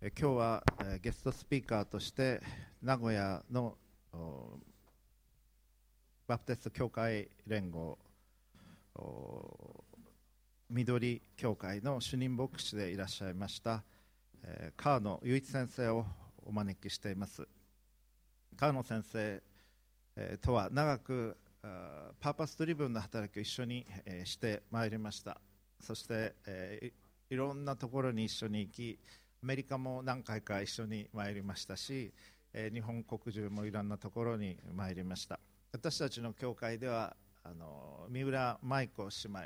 今日はゲストスピーカーとして名古屋のバプテスト教会連合緑教会の主任牧師でいらっしゃいました川野雄一先生をお招きしています。川野先生とは長くパーパスドリブンの働きを一緒にしてまいりました。そしていろんなところに一緒に行きアメリカも何回か一緒に参りましたし、えー、日本国中もいろんなところに参りました。私たちの教会ではあの三浦舞子姉妹、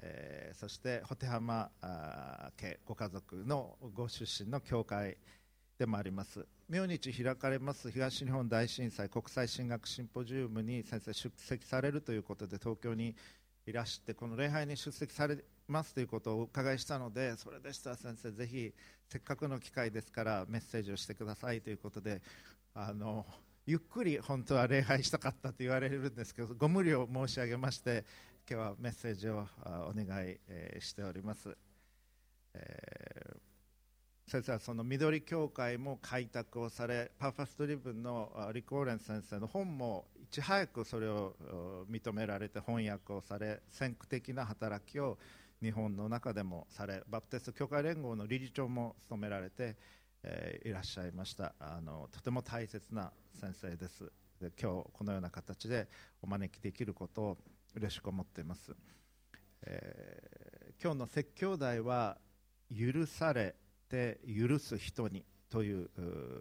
えー、そして保手浜家ご家族のご出身の教会でもあります。明日開かれます東日本大震災国際進学シンポジウムに先生出席されるということで東京にいらしてこの礼拝に出席されますということをお伺いしたのでそれでしたら先生ぜひせっかくの機会ですからメッセージをしてくださいということであのゆっくり本当は礼拝したかったと言われるんですけどご無理を申し上げまして今日はメッセージをお願いしております、えー、先生はその緑教会も開拓をされパーファストリブンのリコーレン先生の本もいち早くそれを認められて翻訳をされ先駆的な働きを日本の中でもされバプテスト教会連合の理事長も務められて、えー、いらっしゃいました。あのとても大切な先生です。で今日このような形でお招きできることを嬉しく思っています、えー、今日の説教題は許されて許す人にという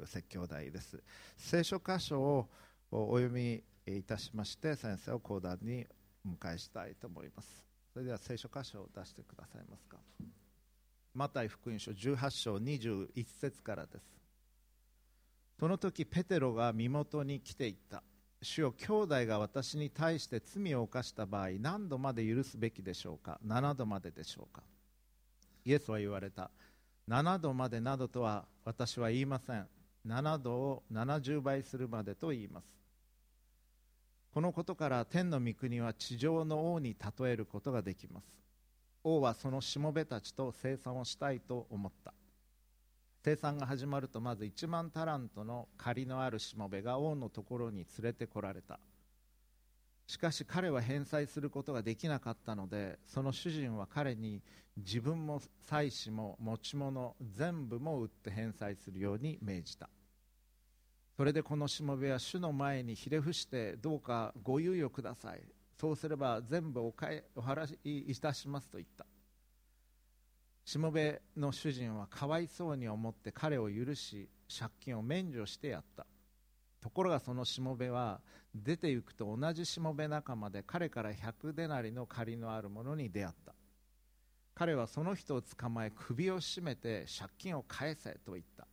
説教題です。聖書箇所をお読みいたしまして先生を講談にお迎えしたいと思います。それでは聖書箇所を出してくださいますか。マタイ福音書18章21節からです。その時ペテロが身元に来ていった。主よ兄弟が私に対して罪を犯した場合何度まで許すべきでしょうか。7度まででしょうか。イエスは言われた。7度までなどとは私は言いません。7度を70倍するまでと言います。このことから天の御国は地上の王に例えることができます。王はそのしもべたちと生産をしたいと思った。生産が始まるとまず1万タラントの借りのあるしもべが王のところに連れてこられた。しかし彼は返済することができなかったのでその主人は彼に自分も妻子も持ち物全部も売って返済するように命じた。それでこのしもべは主の前にひれ伏してどうかご猶予ください。そうすれば全部お返お払いいたしますと言った。しもべの主人はかわいそうに思って彼を許し借金を免除してやった。ところがそのしもべは出て行くと同じしもべ仲間で彼から100デナリの借りのあるものに出会った。彼はその人を捕まえ首を絞めて借金を返せと言った。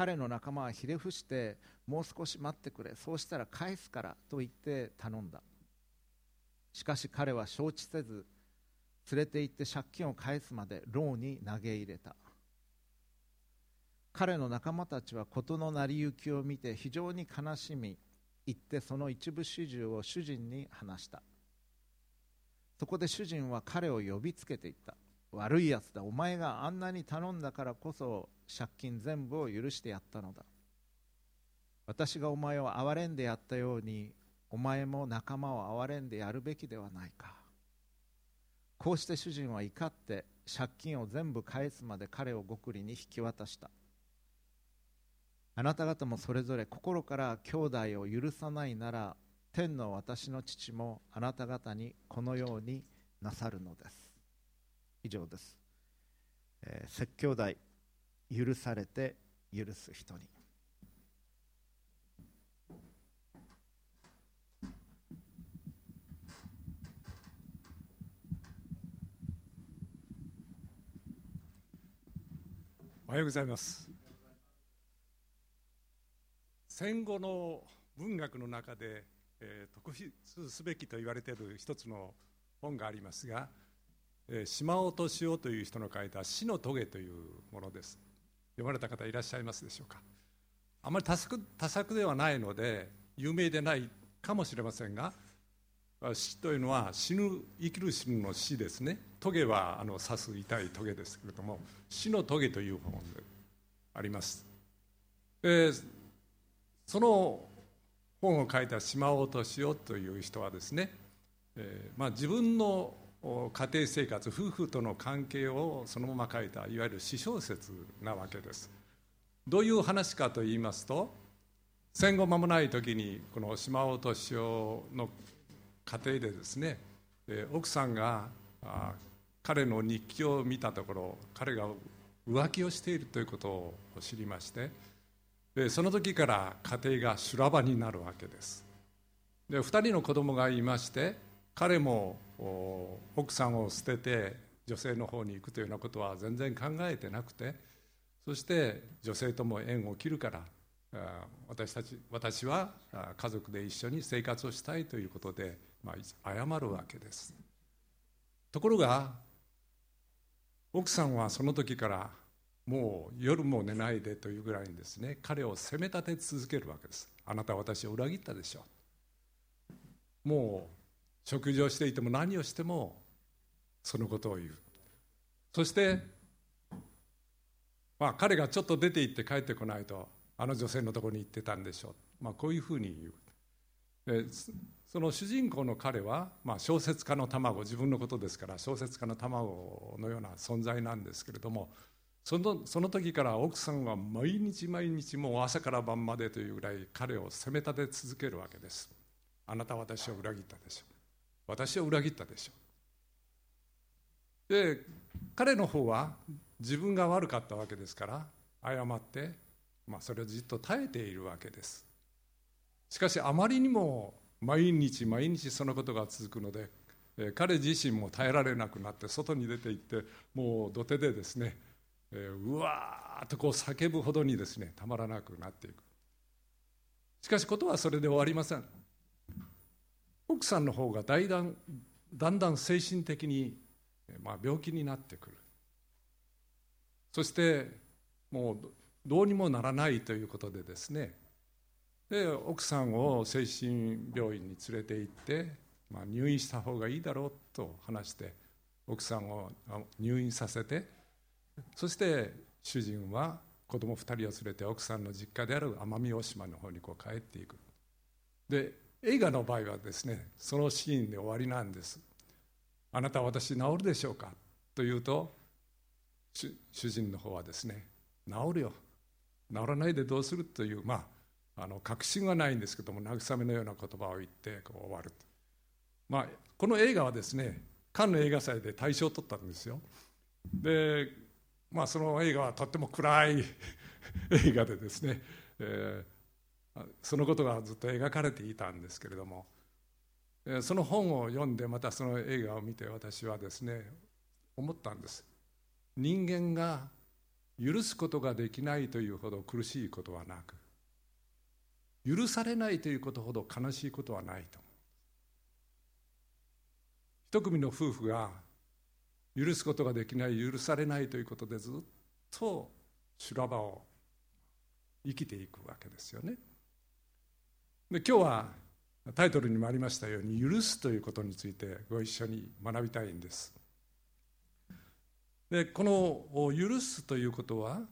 彼の仲間はひれ伏してもう少し待ってくれそうしたら返すからと言って頼んだ。しかし彼は承知せず連れて行って借金を返すまで牢に投げ入れた。彼の仲間たちは事の成り行きを見て非常に悲しみ行ってその一部始終を主人に話した。そこで主人は彼を呼びつけていった。悪いやつだお前があんなに頼んだからこそ借金全部を許してやったのだ。私がお前を憐れんでやったようにお前も仲間を憐れんでやるべきではないか。こうして主人は怒って借金を全部返すまで彼を極利に引き渡した。あなた方もそれぞれ心から兄弟を許さないなら天の私の父もあなた方にこのようになさるのです。以上です、えー、説教題。許されて許す人に。おはようございます。戦後の文学の中で、えー、特筆すべきと言われている一つの本がありますがえ島尾敏夫という人の書いた「死の棘」というものです。読まれた方いらっしゃいますでしょうか？あまり多作多作ではないので有名でないかもしれませんが死というのは死ぬ生きる死ぬの死ですね。棘はあの刺す痛い棘ですけれども死の棘という本であります。でその本を書いた島尾敏夫という人はですね、えーまあ、自分の家庭生活夫婦との関係をそのまま書いたいわゆる私小説なわけです。どういう話かと言いますと戦後間もない時にこの島尾敏夫の家庭でですね奥さんが彼の日記を見たところ彼が浮気をしているということを知りましてその時から家庭が修羅場になるわけです。で2人の子供がいまして彼も奥さんを捨てて女性の方に行くというようなことは全然考えてなくてそして女性とも縁を切るから私たち私は家族で一緒に生活をしたいということで、まあ、謝るわけです。ところが奥さんはその時からもう夜も寝ないでというぐらいにですね彼を責め立て続けるわけです。あなたは私を裏切ったでしょう。もう食事をしていても何をしてもそのことを言う。そしてまあ彼がちょっと出て行って帰ってこないとあの女性のところに行ってたんでしょう、まあ、こういうふうに言う。でその主人公の彼は、まあ、小説家の卵自分のことですから小説家の卵のような存在なんですけれどもそのその時から奥さんは毎日毎日もう朝から晩までというぐらい彼を責め立て続けるわけです。あなたは私を裏切ったでしょう。私を裏切ったでしょう。で彼の方は自分が悪かったわけですから謝ってまあ、それをじっと耐えているわけです。しかしあまりにも毎日毎日そのことが続くので、彼自身も耐えられなくなって外に出て行ってもう土手でですね、うわーっとこう叫ぶほどにですねたまらなくなっていく。しかしことはそれで終わりません。奥さんの方がだんだんだんだん精神的に、まあ、病気になってくる。そしてもうどうにもならないということでですね。で奥さんを精神病院に連れて行って、まあ、入院した方がいいだろうと話して奥さんを入院させてそして主人は子供2人を連れて奥さんの実家である奄美大島の方にこう帰っていく。で映画の場合はですねそのシーンで終わりなんですあなた私治るでしょうか？と言うと主人の方はですね治るよ。治らないでどうする？という、まあ、あの確信はないんですけども慰めのような言葉を言ってこう終わる。まあ、この映画はですねカンヌ映画祭で大賞を取ったんですよ。で、まあ、その映画はとっても暗い 映画でですね、えー、そのことがずっと描かれていたんですけれども、その本を読んでまたその映画を見て私はですね思ったんです。人間が許すことができないというほど苦しいことはなく許されないということほど悲しいことはないと一組の夫婦が許すことができない許されないということでずっと修羅場を生きていくわけですよね。で今日はタイトルにもありましたように許すということについてご一緒に学びたいんです。でこの「許す」ということは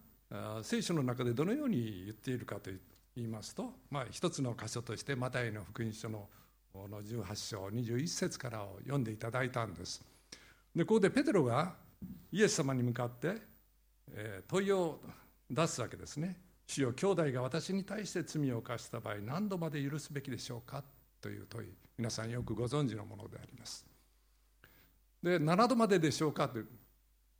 聖書の中でどのように言っているかと言いますと、まあ、一つの箇所としてマタイの福音書の18章21節からを読んでいただいたんです。でここでペテロがイエス様に向かって、え、問いを出すわけですね。主よ兄弟が私に対して罪を犯した場合何度まで許すべきでしょうかという問い皆さんよくご存知のものであります。で7度まででしょうかという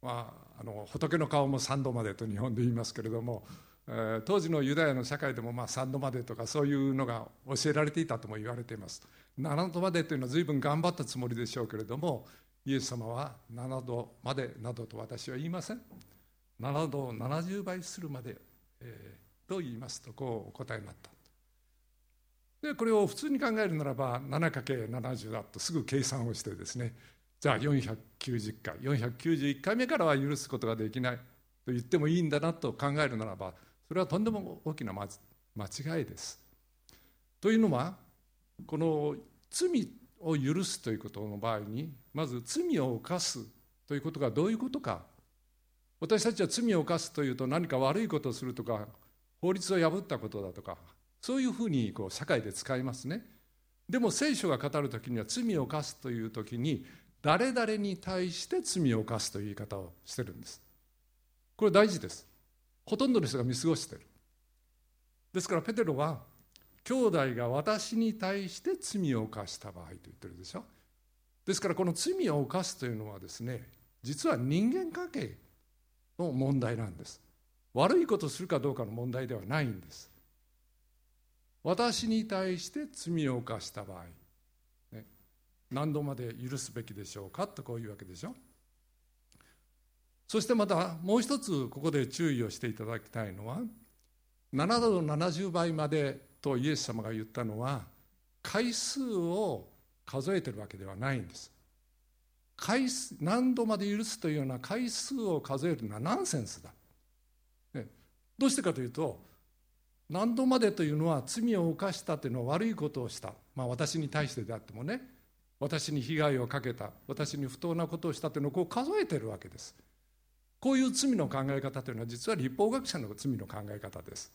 まあ、あの仏の顔も3度までと日本で言いますけれども、えー、当時のユダヤの社会でもまあ3度までとかそういうのが教えられていたとも言われています。7度までというのは随分頑張ったつもりでしょうけれどもイエス様は7度までなどと私は言いません。7度を70倍するまで、えー、と言いますとこうお答えになったでこれを普通に考えるならば 7×70 だとすぐ計算をしてですねじゃあ490回491回目からは許すことができないと言ってもいいんだなと考えるならばそれはとんでも大きな間違いです。というのはこの罪を許すということの場合にまず罪を犯すということがどういうことか私たちは罪を犯すというと何か悪いことをするとか法律を破ったことだとかそういうふうにこう社会で使いますね。でも聖書が語る時には罪を犯すという時に誰々に対して罪を犯すという言い方をしてるんです。これ大事です。ほとんどの人が見過ごしてる。ですからペテロは兄弟が私に対して罪を犯した場合と言ってるでしょ。ですからこの罪を犯すというのはですね実は人間関係の問題なんです。悪いことをするかどうかの問題ではないんです。私に対して罪を犯した場合、ね、何度まで許すべきでしょうかとこういうわけでしょ。そしてまたもう一つここで注意をしていただきたいのは7度の70倍までとイエス様が言ったのは回数を数えてるわけではないんです。回数何度まで許すというような回数を数えるのはナンセンスだ、ね、どうしてかというと何度までというのは罪を犯したというのは悪いことをした、まあ、私に対してであってもね。私に被害をかけた。私に不当なことをしたというのをこう数えてるわけです。こういう罪の考え方というのは実は立法学者の罪の考え方です。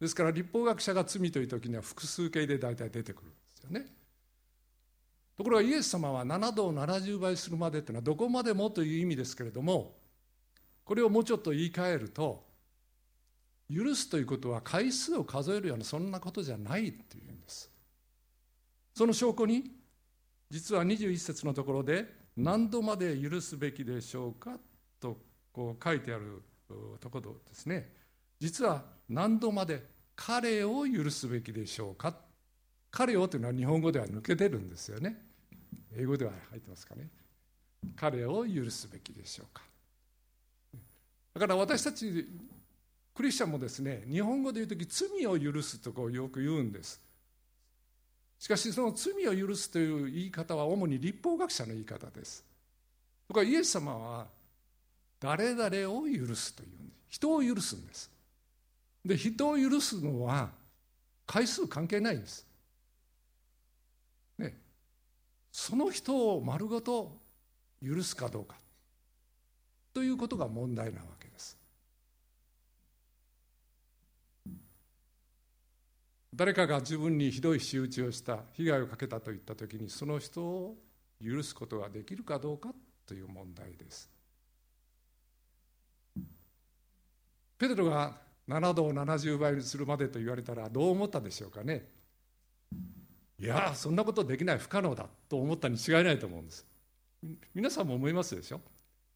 ですから立法学者が罪という時には複数形で大体出てくるんですよね。ところがイエス様は7度を70倍するまでというのはどこまでもという意味ですけれどもこれをもうちょっと言い換えると許すということは回数を数えるようなそんなことじゃないっていうんです。その証拠に実は21節のところで何度まで許すべきでしょうかとこう書いてあるところですね。実は何度まで彼を許すべきでしょうか。彼をというのは日本語では抜けてるんですよね。英語では入ってますかね。彼を許すべきでしょうか。だから私たちクリスチャンもですね日本語で言う時罪を許すとこうよく言うんです。しかしその罪を許すという言い方は主に立法学者の言い方です。とかイエス様は誰々を許すという人を許すんです。で人を許すのは回数関係ないんです、ね、その人を丸ごと許すかどうか。ということが問題なわけです。誰かが自分にひどい仕打ちをした被害をかけたといった時にその人を許すことができるかどうかという問題です。ペテロが7度を70倍にするまでと言われたらどう思ったでしょうかね。いやそんなことできない不可能だと思ったに違いないと思うんです。皆さんも思いますでしょ？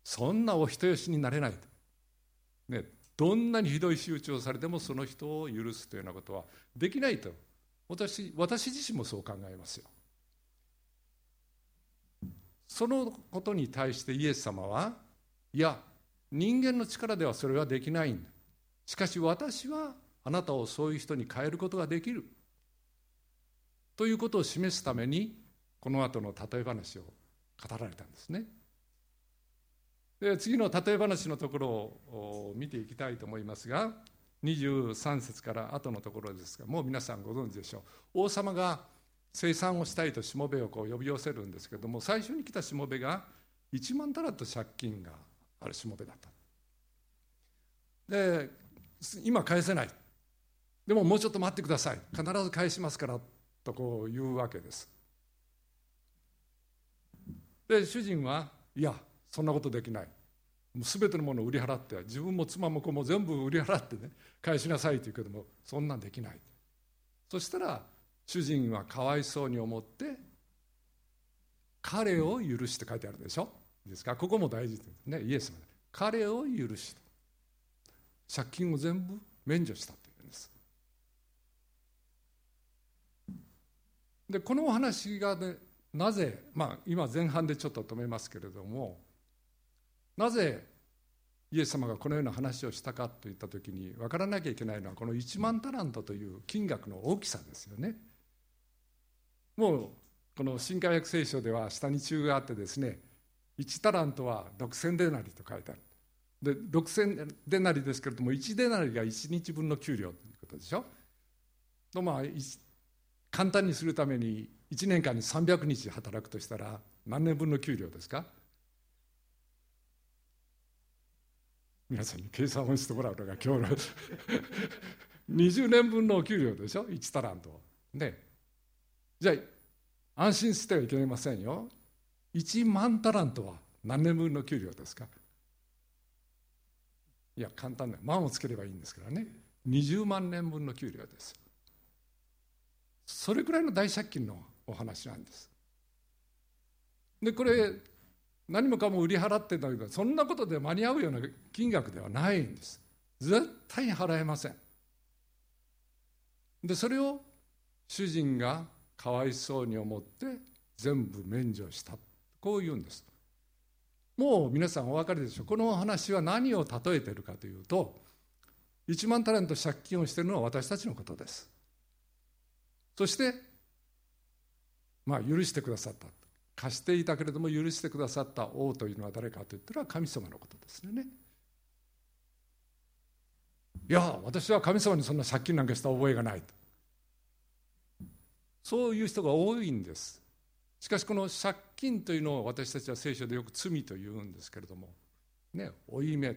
そんなお人よしになれないと、ね、どんなにひどい仕打ちをされてもその人を許すというようなことはできないと。私私自身もそう考えますよ。そのことに対してイエス様はいや人間の力ではそれはできないんだ。しかし私はあなたをそういう人に変えることができる。ということを示すためにこの後の例え話を語られたんですね。で次の例え話のところを見ていきたいと思いますが23節から後のところですがもう皆さんご存知でしょう。王様が生産をしたいとしもべをこう呼び寄せるんですけども最初に来たしもべが1万タラット借金があるしもべだった。で今返せない。でももうちょっと待ってください。必ず返しますから。とこう言うわけです。で主人はいやそんなことできない。もう全てのものを売り払って自分も妻も子も全部売り払ってね返しなさいと言うけどもそんなんできない。そしたら主人はかわいそうに思って彼を許して書いてあるでしょ？ですか？ここも大事ですね。イエス様。彼を許して。借金を全部免除したというんでこのお話がねなぜまあ今前半でちょっと止めますけれどもなぜイエス様がこのような話をしたかといった時に分からなきゃいけないのはこの1万タラントという金額の大きさですよね。もうこの新海約聖書では下に中があってですね1タラントは6000デナリと書いてあるで6000デナリですけれども1デナリが1日分の給料ということでしょまあ簡単にするために1年間に300日働くとしたら何年分の給料ですか？皆さんに計算をしてもらうのが今日の 20年分のお給料でしょ？1タラント。ね。じゃあ安心してはいけませんよ。1万タラントは何年分の給料ですか？いや簡単だ。万をつければいいんですからね。20万年分の給料です。それくらいの大借金のお話なんです。でこれ何もかも売り払ってんだけどそんなことで間に合うような金額ではないんです。絶対に払えません。でそれを主人がかわいそうに思って全部免除した。こう言うんです。もう皆さんお分かりでしょう。このお話は何を例えているかというと1万タレント借金をしているのは私たちのことです。そしてまあ許してくださった。貸していたけれども許してくださった王というのは誰かといったら神様のことですね。いや私は神様にそんな借金なんかした覚えがないと。そういう人が多いんです。しかしこの借金というのを私たちは聖書でよく罪と言うんですけれどもね負い目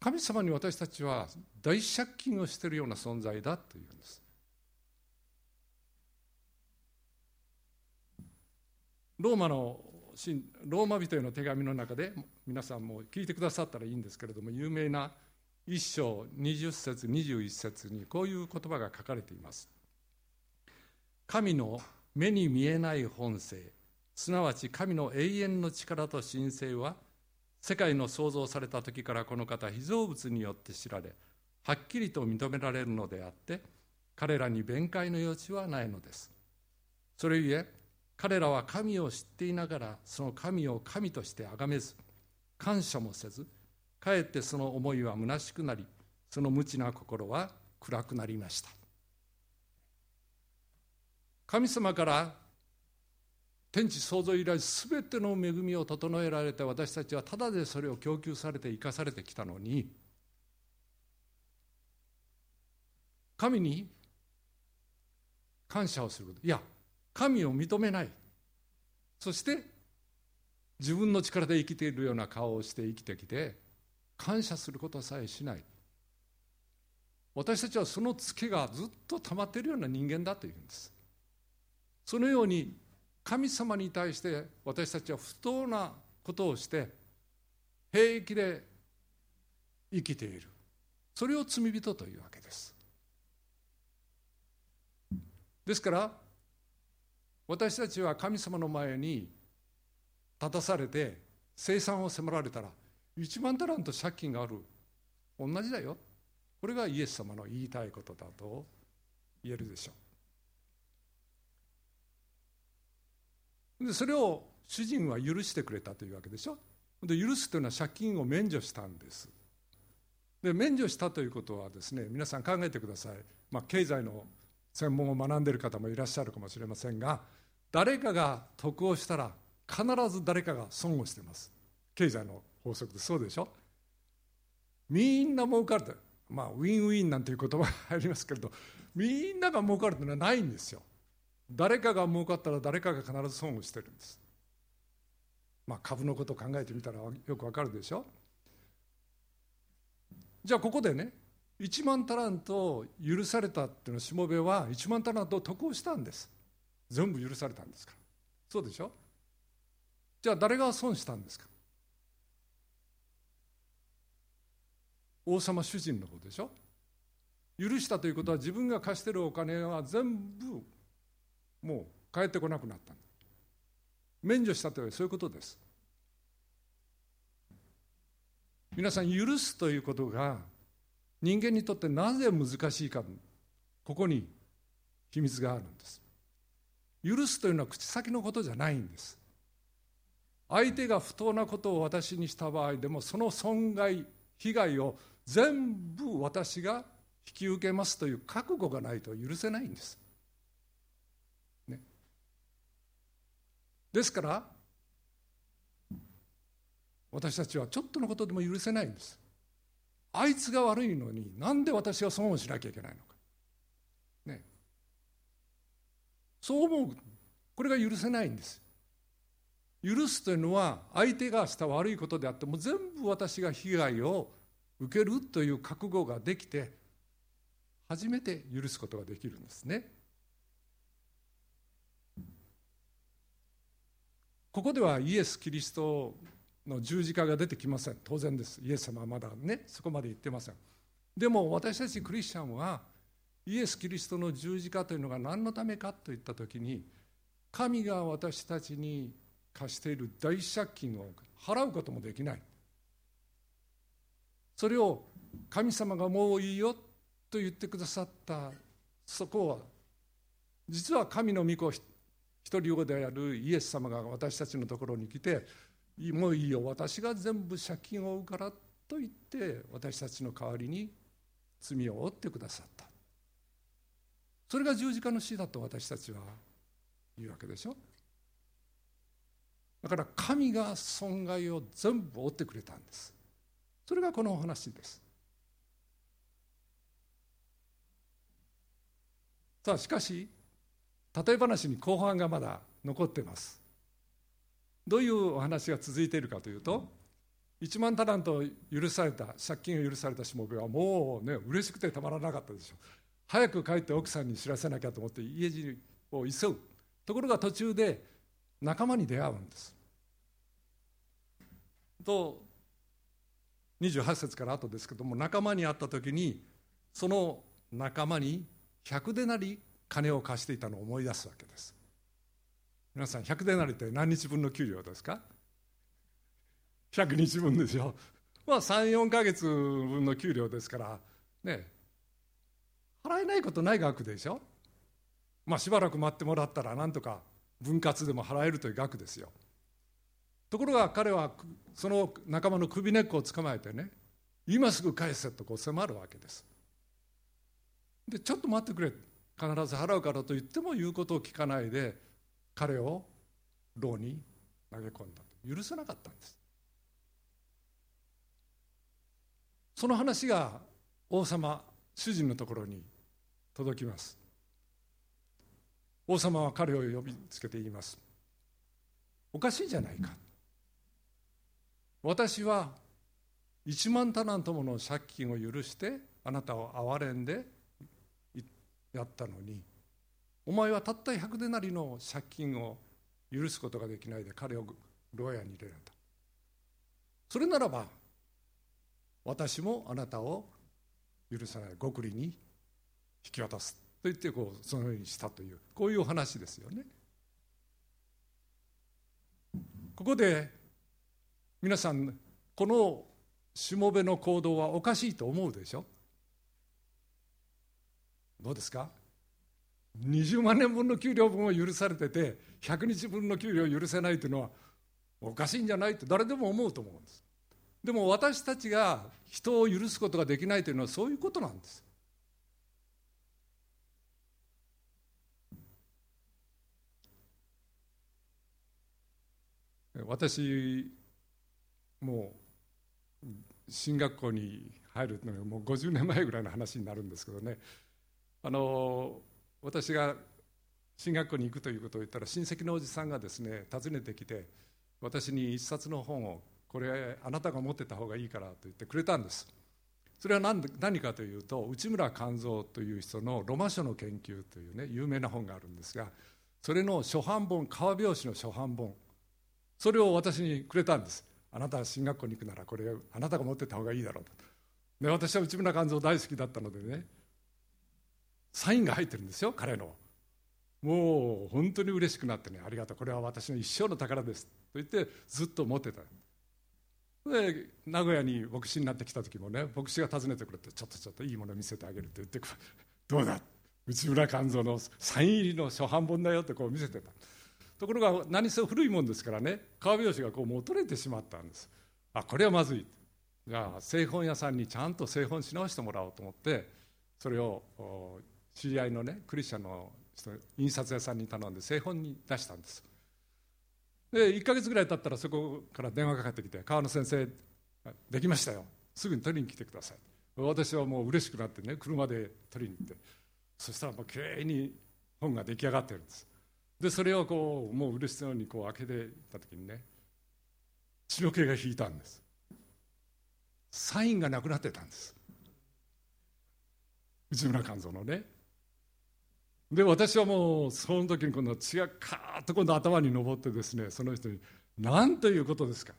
神様に私たちは大借金をしているような存在だというんです。ローマのローマ人への手紙の中で皆さんも聞いてくださったらいいんですけれども有名な一章20節21節にこういう言葉が書かれています。神の目に見えない本性すなわち神の永遠の力と神聖は世界の創造された時からこの方被造物によって知られはっきりと認められるのであって彼らに弁解の余地はないのです。それゆえ彼らは神を知っていながらその神を神として崇めず感謝もせずかえってその思いは虚しくなりその無知な心は暗くなりました。神様から天地創造以来すべての恵みを整えられて私たちはただでそれを供給されて生かされてきたのに神に感謝をすること。いや神を認めない。そして自分の力で生きているような顔をして生きてきて感謝することさえしない。私たちはそのツケがずっと溜まっているような人間だというんです。そのように神様に対して私たちは不当なことをして平気で生きている。それを罪人というわけです。ですから私たちは神様の前に立たされて生産を迫られたら1万タラント借金がある。同じだよ。これがイエス様の言いたいことだと言えるでしょう。でそれを主人は許してくれたというわけでしょ？で許すというのは借金を免除したんです。で免除したということはですね皆さん考えてください、まあ、経済の専門を学んでいる方もいらっしゃるかもしれませんが誰かが得をしたら必ず誰かが損をしてます。経済の法則でそうでしょ？みんな儲かると。まあウィンウィンなんていう言葉が入りますけれどみんなが儲かるというのはないんですよ。誰かが儲かったら誰かが必ず損をしてるんです。まあ株のことを考えてみたらよくわかるでしょ？じゃあここでね1万タラント許されたっていうのしもべは1万タラント得をしたんです。全部許されたんですから。そうでしょ？じゃあ誰が損したんですか？王様主人の方でしょ？許したということは自分が貸してるお金は全部もう返ってこなくなった免除したというそういうことです。皆さん許すということが人間にとってなぜ難しいかここに秘密があるんです。許すというのは口先のことじゃないんです。相手が不当なことを私にした場合でもその損害被害を全部私が引き受けますという覚悟がないと許せないんです、ね、ですから私たちはちょっとのことでも許せないんです。あいつが悪いのになんで私は損をしなきゃいけないのか。ね。そう思う。これが許せないんです。許すというのは相手がした悪いことであっても全部私が被害を受けるという覚悟ができて初めて許すことができるんですね。ここではイエス・キリストの十字架が出てきません。当然です。イエス様はまだねそこまで言ってません。でも私たちクリスチャンはイエス・キリストの十字架というのが何のためかといった時に神が私たちに貸している大借金を払うこともできない。それを神様がもういいよと言ってくださった。そこは実は神の御子一人子であるイエス様が私たちのところに来てもういいよ私が全部借金を負うからと言って私たちの代わりに罪を負ってくださったそれが十字架の死だと私たちは言うわけでしょ。だから神が損害を全部負ってくれたんです。それがこのお話です。さあしかし例え話に後半がまだ残ってます。どういうお話が続いているかというと1万タラント許された借金を許されたしもべはもうね嬉しくてたまらなかったでしょう。早く帰って奥さんに知らせなきゃと思って家路を急ぐ。ところが途中で仲間に出会うんです。と28節から後ですけども仲間に会った時にその仲間に100でなり金を貸していたのを思い出すわけです。皆さん100でなりって何日分の給料ですか？100日分でしょ。まあ34か月分の給料ですからね。払えないことない額でしょ。まあしばらく待ってもらったらなんとか分割でも払えるという額ですよ。ところが彼はその仲間の首根っこを捕まえてね今すぐ返せとこう迫るわけです。でちょっと待ってくれ。必ず払うからと言っても言うことを聞かないで彼を牢に投げ込んだ許せなかったんです。その話が王様主人のところに届きます。王様は彼を呼びつけて言います。おかしいじゃないか。私は1万タラントもの借金を許してあなたを憐れんでやったのにお前はたった100でなりの借金を許すことができないで彼を牢屋に入れられたそれならば私もあなたを許さない極利に引き渡すと言ってこうそのようにしたというこういう話ですよね。ここで皆さんこのしもべの行動はおかしいと思うでしょ？どうですか？20万年分の給料分を許されてて100日分の給料を許せないというのはおかしいんじゃないって誰でも思うと思うんです。でも私たちが人を許すことができないというのはそういうことなんです。私もう進学校に入るのがもう50年前ぐらいの話になるんですけどね。あの私が進学校に行くということを言ったら親戚のおじさんがですね訪ねてきて私に一冊の本をこれあなたが持ってた方がいいからと言ってくれたんです。それは何何かというと内村勘三という人の「ロマ書の研究」というね有名な本があるんですがそれの初版本革表紙の初版本それを私にくれたんです。あなたは進学校に行くならこれあなたが持ってた方がいいだろうと。で私は内村勘三大好きだったのでねサインが入ってるんですよ彼の。もう本当に嬉しくなってねありがとう。これは私の一生の宝です。と言ってずっと持ってた。で名古屋に牧師になってきた時もね牧師が訪ねてくれてちょっとちょっといいもの見せてあげるって言ってどうだ？内村勘三のサイン入りの初版本だよってこう見せてた。ところが何せ古いもんですからね革拍子がこうもう取れてしまったんです。あこれはまずい。じゃあ製本屋さんにちゃんと製本し直してもらおうと思ってそれを知り合いのねクリスチャンの人印刷屋さんに頼んで製本に出したんです。で1か月ぐらい経ったらそこから電話かかってきて「川野先生できましたよ。すぐに取りに来てください」私はもう嬉しくなってね車で取りに行って。そしたらもうきれいに本が出来上がってるんです。でそれをこうもう嬉しそうにこう開けていった時にね血の気が引いたんです。サインがなくなってたんです。内村勘三のね。で私はもうその時に今度血がカーッと今度頭に上ってですねその人に「何ということですか」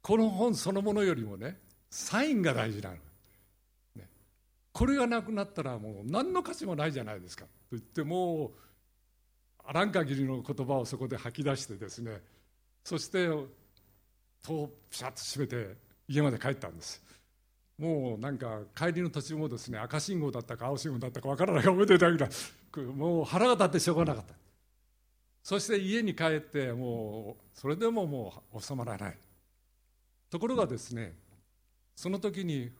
この本そのものよりもねサインが大事なの、ね、これがなくなったらもう何の価値もないじゃないですか。と言ってもうあらん限りの言葉をそこで吐き出してですねそして戸をピシャッと閉めて家まで帰ったんです。もうなんか帰りの途中もですね赤信号だったか青信号だったか分からないか覚えていたぐらもう腹が立ってしょうがなかった。そして家に帰ってもうそれでももう収まらない。ところがですねその時に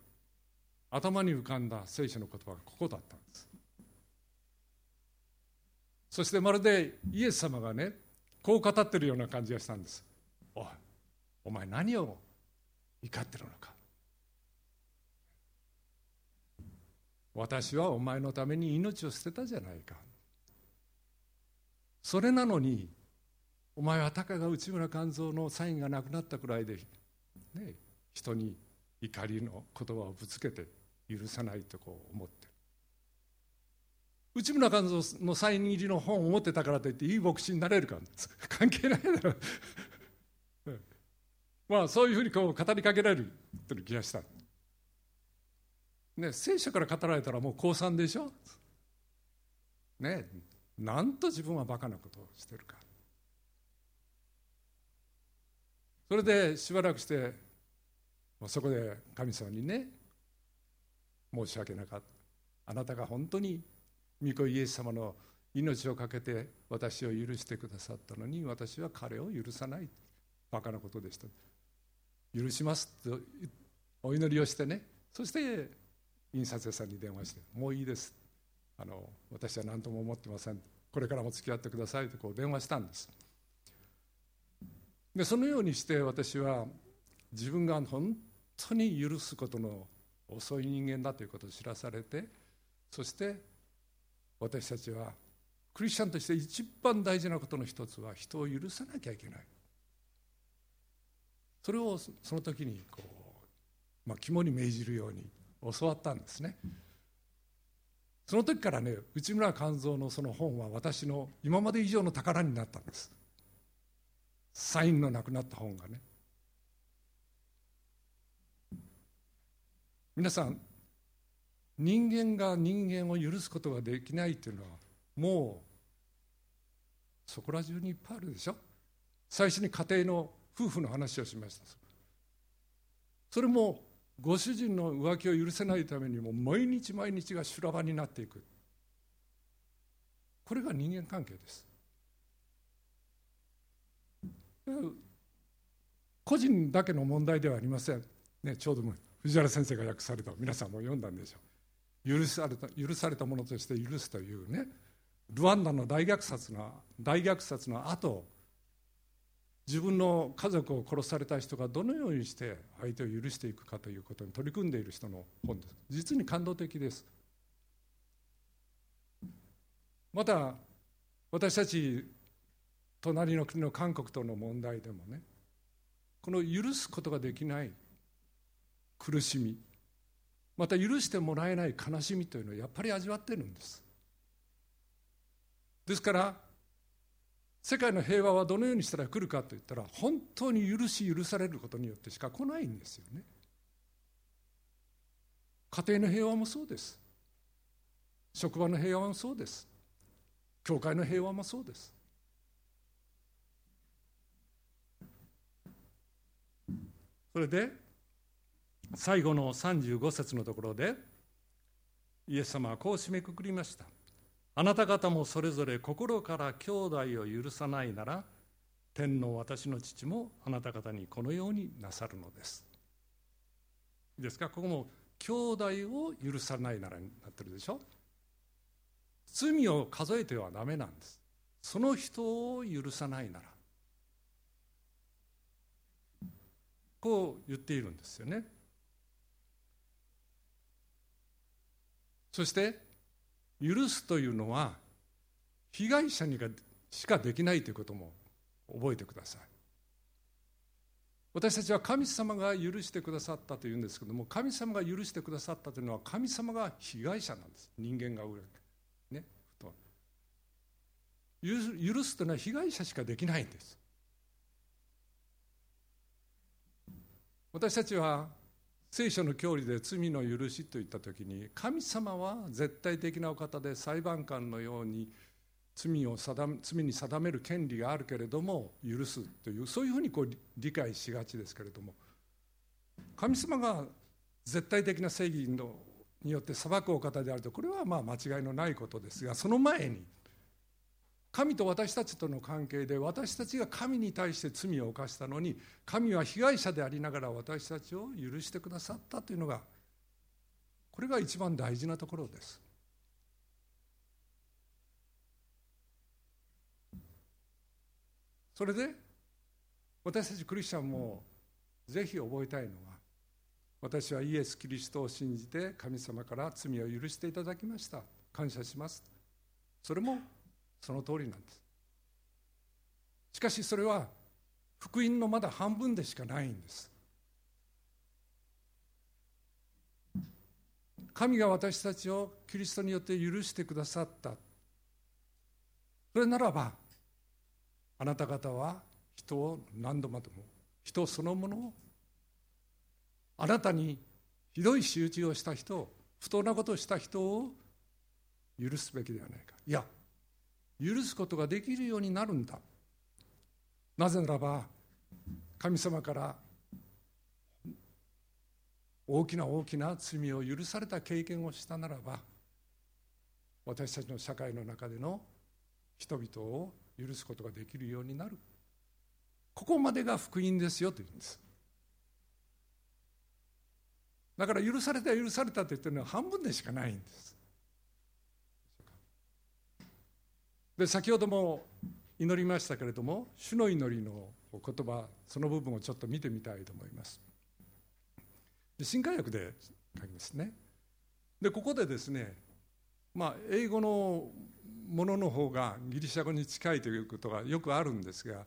頭に浮かんだ聖書の言葉がここだったんです。そしてまるでイエス様がねこう語ってるような感じがしたんです。おいお前何を怒ってるのか。私はお前のために命を捨てたじゃないか。それなのにお前はたかが内村勘三のサインがなくなったくらいで、ね、人に怒りの言葉をぶつけて許さないとこう思ってる。内村勘三のサイン入りの本を持ってたからといっていい牧師になれるか。関係ないだろ。うまあそういうふうにこう語りかけられるという気がした。ね、聖書から語られたらもう降参でしょ？ねなんと自分はバカなことをしてるか。それでしばらくしてそこで神様にね申し訳なかった。あなたが本当に御子イエス様の命を懸けて私を許してくださったのに私は彼を許さない。バカなことでした。許しますとお祈りをしてね。そして印刷屋さんに電話して「もういいです」あの「私は何とも思ってません」これからも付き合ってくださいとこう電話したんです。でそのようにして私は自分が本当に許すことの遅い人間だということを知らされてそして私たちはクリスチャンとして一番大事なことの一つは人を許さなきゃいけない。それをその時にこう、まあ、肝に銘じるように教わったんですね。その時からね内村勘三のその本は私の今まで以上の宝になったんです。サインのなくなった本がね。皆さん人間が人間を許すことができないというのはもうそこら中にいっぱいあるでしょ。最初に家庭の夫婦の話をしました。それもご主人の浮気を許せないためにも毎日毎日が修羅場になっていく。これが人間関係です。個人だけの問題ではありません、ね、ちょうど藤原先生が訳された皆さんも読んだんでしょう。許された許されたものとして許すというねルワンダの大虐殺の大虐殺の後自分の家族を殺された人がどのようにして相手を許していくかということに取り組んでいる人の本です。実に感動的です。また私たち隣の国の韓国との問題でもねこの許すことができない苦しみまた許してもらえない悲しみというのをやっぱり味わってるんです。ですから世界の平和はどのようにしたら来るかといったら本当に許し許されることによってしか来ないんですよね。家庭の平和もそうです。職場の平和もそうです。教会の平和もそうです。それで最後の35節のところでイエス様はこう締めくくりました。あなた方もそれぞれ心から兄弟を許さないなら天の私の父もあなた方にこのようになさるのです。いいですか？ここも兄弟を許さないならになってるでしょ？罪を数えてはダメなんです。その人を許さないなら。こう言っているんですよね。そして許すというのは被害者にしかできないということも覚えてください。私たちは神様が許してくださったというんですけども神様が許してくださったというのは神様が被害者なんです。人間がね許すというのは被害者しかできないんです。私たちは聖書の教理で罪の許しといった時に神様は絶対的なお方で裁判官のように罪を罪に定める権利があるけれども許すというそういうふうにこう理解しがちですけれども神様が絶対的な正義のによって裁くお方であるとこれはまあ間違いのないことですがその前に神と私たちとの関係で私たちが神に対して罪を犯したのに神は被害者でありながら私たちを許してくださったというのがこれが一番大事なところです。それで私たちクリスチャンもぜひ覚えたいのは私はイエス・キリストを信じて神様から罪を許していただきました感謝しますそれもその通りなんです。しかしそれは福音のまだ半分でしかないんです。神が私たちをキリストによって許してくださった。それならばあなた方は人を何度までも人そのものをあなたにひどい仕打ちをした人不当なことをした人を許すべきではないか。いや許すことができるようになるんだ。なぜならば神様から大きな大きな罪を許された経験をしたならば私たちの社会の中での人々を許すことができるようになる。ここまでが福音ですよと言うんです。だから許された許されたと言ってるのは半分でしかないんです。で先ほども祈りましたけれども主の祈りの言葉その部分をちょっと見てみたいと思います。で新海訳で書きますね。でここでですねまあ英語のものの方がギリシャ語に近いということがよくあるんですが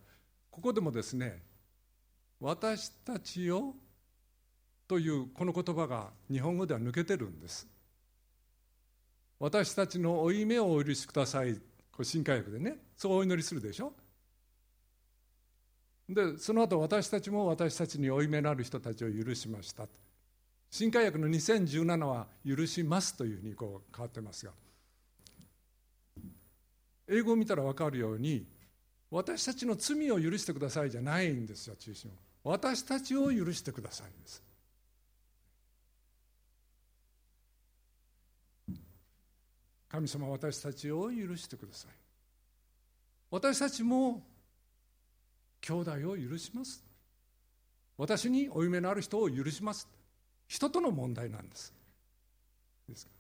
ここでもですね「私たちよ」というこの言葉が日本語では抜けてるんです。私たちの負い目をお許しくださいこれ新海訳でねそうお祈りするでしょ？でその後私たちも私たちに負い目のある人たちを許しました。新海訳の2017は「許します」というふうにこう変わってますが。英語を見たら分かるように私たちの罪を許してくださいじゃないんですよ中心は。私たちを許してくださいです。神様私たちを許してください。私たちも兄弟を許します。私に負い目のある人を許します。人との問題なんです。ですか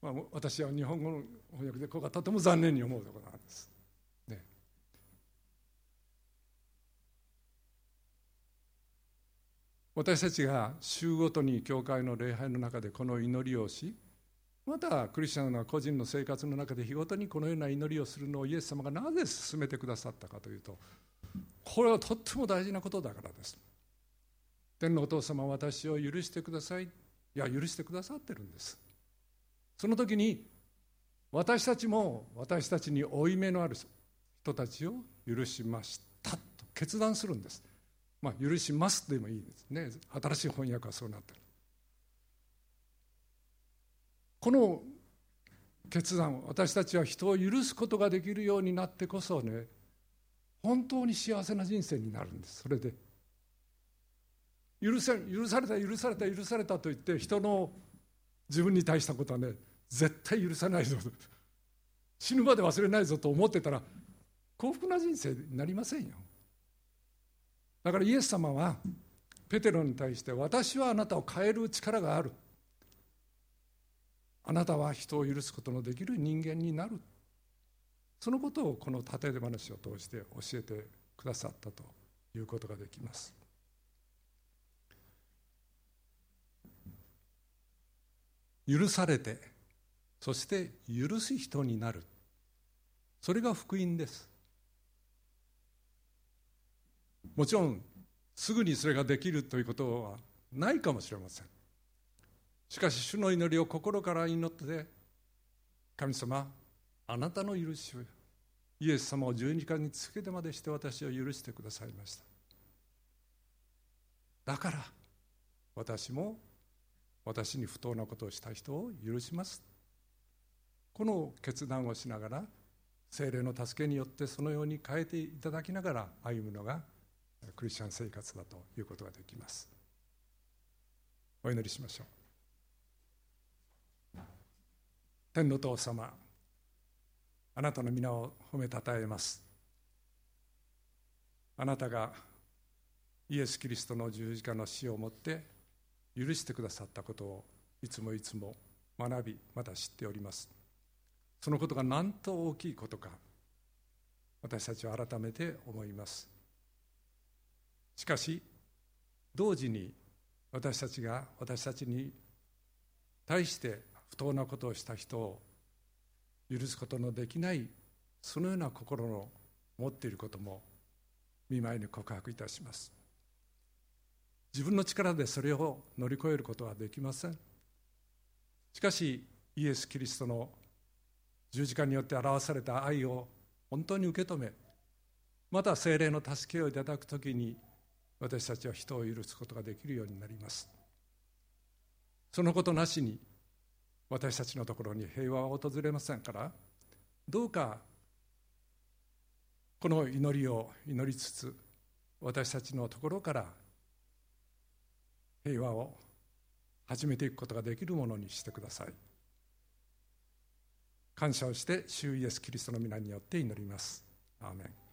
まあ、私は日本語の翻訳でここがとても残念に思うところなんです。ね、私たちが週ごとに教会の礼拝の中でこの祈りをしまたクリスチャンの個人の生活の中で日ごとにこのような祈りをするのをイエス様がなぜ進めてくださったかというとこれはとっても大事なことだからです。天のお父様私を許してください。いや許してくださってるんです。その時に私たちも私たちに負い目のある人たちを許しましたと決断するんです。まあ、許しますでもいいですね。新しい翻訳はそうなってる。この決断私たちは人を許すことができるようになってこそね本当に幸せな人生になるんですそれで許さ許された許された許されたと言って人の自分に対したことはね絶対許さないぞ死ぬまで忘れないぞと思ってたら幸福な人生になりませんよだからイエス様はペテロに対して私はあなたを変える力がある。あなたは人を許すことのできる人間になる。そのことをこの例え話を通して教えてくださったということができます。許されてそして許す人になる。それが福音です。もちろんすぐにそれができるということはないかもしれません。しかし主の祈りを心から祈って神様あなたの許しをイエス様を十字架につけてまでして私を許してくださいました。だから私も私に不当なことをした人を許します。この決断をしながら精霊の助けによってそのように変えていただきながら歩むのがクリスチャン生活だということができます。お祈りしましょう。天の父様あなたの皆を褒めたたえます。あなたがイエス・キリストの十字架の死をもって許してくださったことをいつもいつも学びまた知っております。そのことが何と大きいことか私たちは改めて思います。しかし同時に私たちが私たちに対して不当なことをした人を許すことのできないそのような心の持っていることも見舞いに告白いたします。自分の力でそれを乗り越えることはできません。しかしイエス・キリストの十字架によって表された愛を本当に受け止めまた精霊の助けをいただくときに私たちは人を許すことができるようになります。そのことなしに私たちのところに平和は訪れませんからどうかこの祈りを祈りつつ私たちのところから平和を始めていくことができるものにしてください。感謝をして主イエスキリストの皆によって祈ります。アーメン。